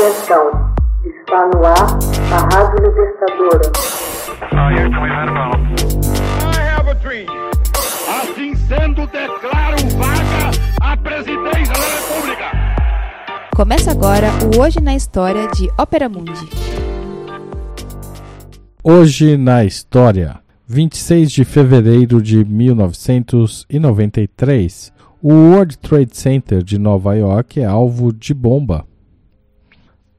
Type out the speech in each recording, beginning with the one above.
Atenção, está no ar a Rádio Libertadora. Assim sendo, declaro vaga a presidência da República. Começa agora o Hoje na História de Ópera Mundi. Hoje na História, 26 de fevereiro de 1993, o World Trade Center de Nova York é alvo de bomba.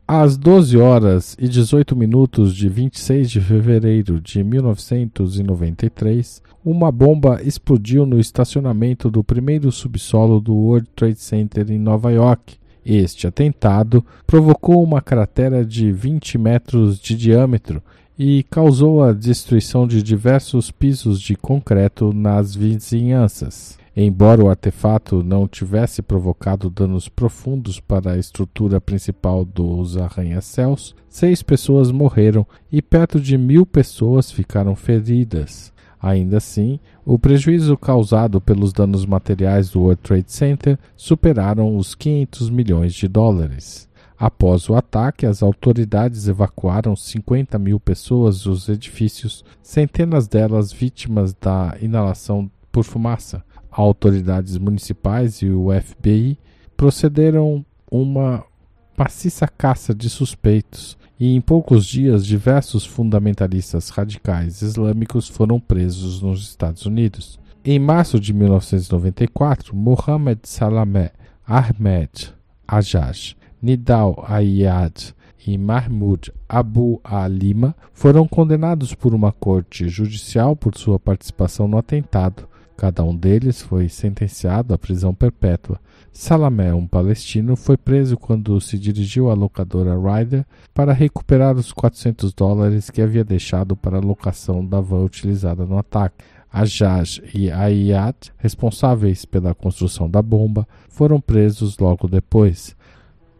Às 12 horas e 18 minutos de 26 de fevereiro de 1993, uma bomba explodiu no estacionamento do primeiro subsolo do World Trade Center em Nova York. Este atentado provocou uma cratera de 20 metros de diâmetro e causou a destruição de diversos pisos de concreto nas vizinhanças. Embora o artefato não tivesse provocado danos profundos para a estrutura principal dos arranha-céus, seis pessoas morreram e perto de mil pessoas ficaram feridas. Ainda assim, o prejuízo causado pelos danos materiais do World Trade Center superaram os 500 milhões de dólares. Após o ataque, as autoridades evacuaram 50 mil pessoas dos edifícios, centenas delas vítimas da inalação por fumaça autoridades municipais e o FBI procederam uma maciça caça de suspeitos e em poucos dias diversos fundamentalistas radicais islâmicos foram presos nos Estados Unidos. Em março de 1994, Mohammed Salameh Ahmed Ajaj, Nidal Ayad e Mahmoud Abu Alima foram condenados por uma corte judicial por sua participação no atentado Cada um deles foi sentenciado à prisão perpétua. Salamé, um palestino, foi preso quando se dirigiu à locadora Ryder para recuperar os 400 dólares que havia deixado para a locação da van utilizada no ataque. Ajaj e Ayat, responsáveis pela construção da bomba, foram presos logo depois.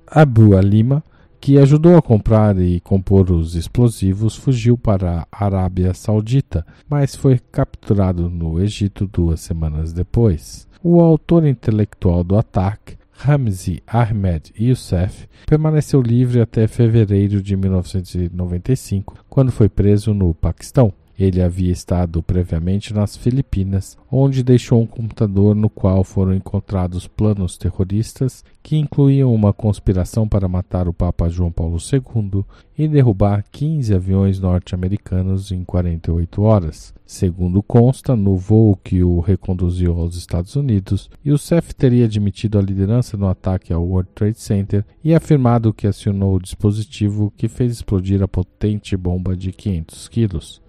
Abu Alima que ajudou a comprar e compor os explosivos, fugiu para a Arábia Saudita, mas foi capturado no Egito duas semanas depois. O autor intelectual do ataque, Ramzi Ahmed Youssef, permaneceu livre até fevereiro de 1995, quando foi preso no Paquistão. Ele havia estado previamente nas Filipinas, onde deixou um computador no qual foram encontrados planos terroristas que incluíam uma conspiração para matar o Papa João Paulo II e derrubar 15 aviões norte-americanos em 48 horas. Segundo consta, no voo que o reconduziu aos Estados Unidos, Youssef teria admitido a liderança no ataque ao World Trade Center e afirmado que acionou o dispositivo que fez explodir a potente bomba de 500 quilos.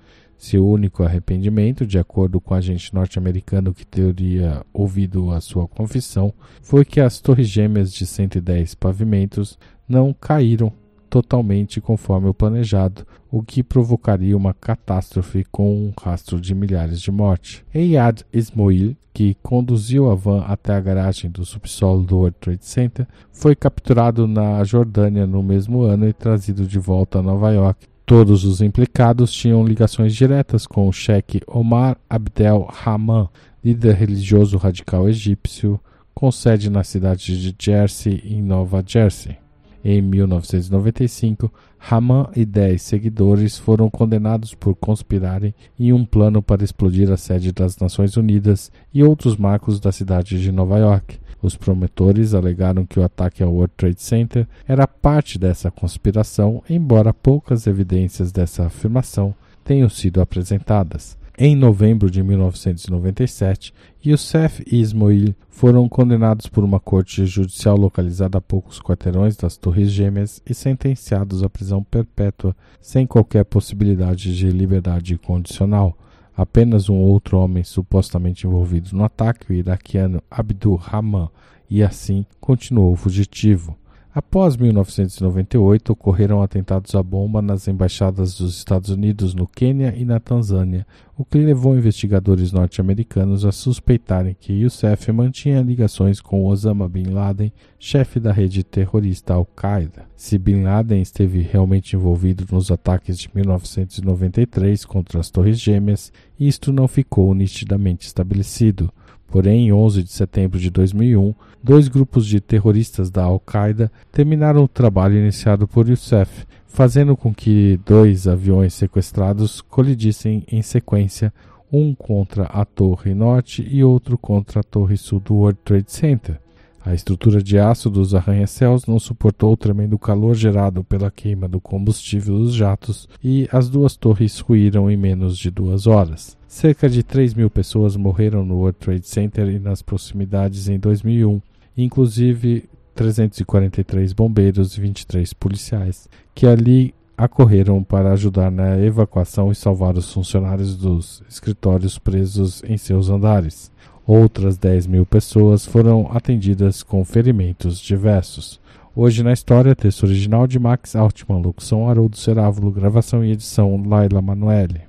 Seu único arrependimento, de acordo com o agente norte-americano que teria ouvido a sua confissão, foi que as torres gêmeas de 110 pavimentos não caíram totalmente conforme o planejado, o que provocaria uma catástrofe com um rastro de milhares de mortes. Eyad Ismoil, que conduziu a van até a garagem do subsolo do World Trade Center, foi capturado na Jordânia no mesmo ano e trazido de volta a Nova York Todos os implicados tinham ligações diretas com o chefe Omar Abdel Rahman, líder religioso radical egípcio, com sede na cidade de Jersey, em Nova Jersey. Em 1995, Rahman e dez seguidores foram condenados por conspirarem em um plano para explodir a sede das Nações Unidas e outros marcos da cidade de Nova York. Os promotores alegaram que o ataque ao World Trade Center era parte dessa conspiração, embora poucas evidências dessa afirmação tenham sido apresentadas. Em novembro de 1997, Youssef e Ismoil foram condenados por uma corte judicial localizada a poucos quarteirões das Torres Gêmeas e sentenciados à prisão perpétua, sem qualquer possibilidade de liberdade condicional. Apenas um outro homem supostamente envolvido no ataque, o iraquiano Abdul Rahman, e assim continuou fugitivo. Após 1998, ocorreram atentados à bomba nas embaixadas dos Estados Unidos no Quênia e na Tanzânia, o que levou investigadores norte-americanos a suspeitarem que Youssef mantinha ligações com Osama Bin Laden, chefe da rede terrorista Al-Qaeda. Se Bin Laden esteve realmente envolvido nos ataques de 1993 contra as Torres Gêmeas, isto não ficou nitidamente estabelecido. Porém, em 11 de setembro de 2001, dois grupos de terroristas da Al-Qaeda terminaram o trabalho iniciado por Youssef, fazendo com que dois aviões sequestrados colidissem em sequência, um contra a Torre Norte e outro contra a Torre Sul do World Trade Center. A estrutura de aço dos arranha-céus não suportou o tremendo calor gerado pela queima do combustível dos jatos e as duas torres ruíram em menos de duas horas. Cerca de 3 mil pessoas morreram no World Trade Center e nas proximidades em 2001, inclusive 343 bombeiros e 23 policiais, que ali acorreram para ajudar na evacuação e salvar os funcionários dos escritórios presos em seus andares. Outras 10 mil pessoas foram atendidas com ferimentos diversos. Hoje na história, texto original de Max Altman, locução Haroldo Cerávulo, gravação e edição Laila Manoeli.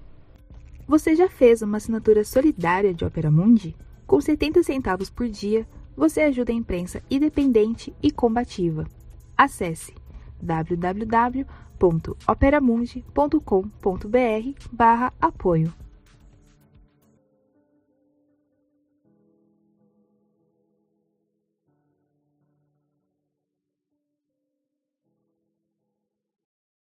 Você já fez uma assinatura solidária de Opera Mundi? Com 70 centavos por dia, você ajuda a imprensa independente e combativa. Acesse www.operamundi.com.br/apoio.